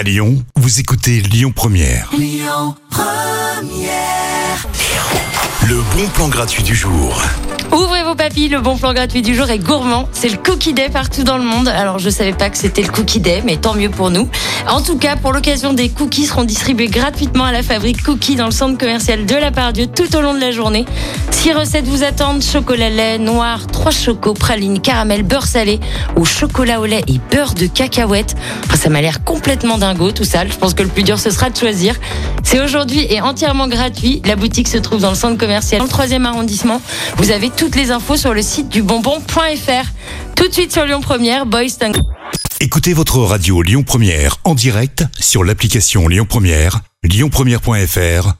À Lyon, vous écoutez Lyon Première. Le bon plan gratuit du jour. Ouvrez vos papilles, le bon plan gratuit du jour est gourmand. C'est le Cookie Day partout dans le monde. Alors je savais pas que c'était le Cookie Day, mais tant mieux pour nous. En tout cas, pour l'occasion, des cookies seront distribués gratuitement à la fabrique Cookie dans le centre commercial de la Pardieu tout au long de la journée. Six recettes vous attendent chocolat lait, noir, trois chocos, pralines, caramel, beurre salé ou chocolat au lait et beurre de cacahuète. Enfin, ça m'a l'air complètement dingo tout ça. Je pense que le plus dur ce sera de choisir. C'est aujourd'hui et entièrement gratuit. La boutique se trouve dans le centre commercial dans le troisième arrondissement. Vous avez toutes les infos sur le site du bonbon.fr. Tout de suite sur Lyon Première, Boys Tango. Écoutez votre radio Lyon Première en direct sur l'application Lyon Première, lyonpremière.fr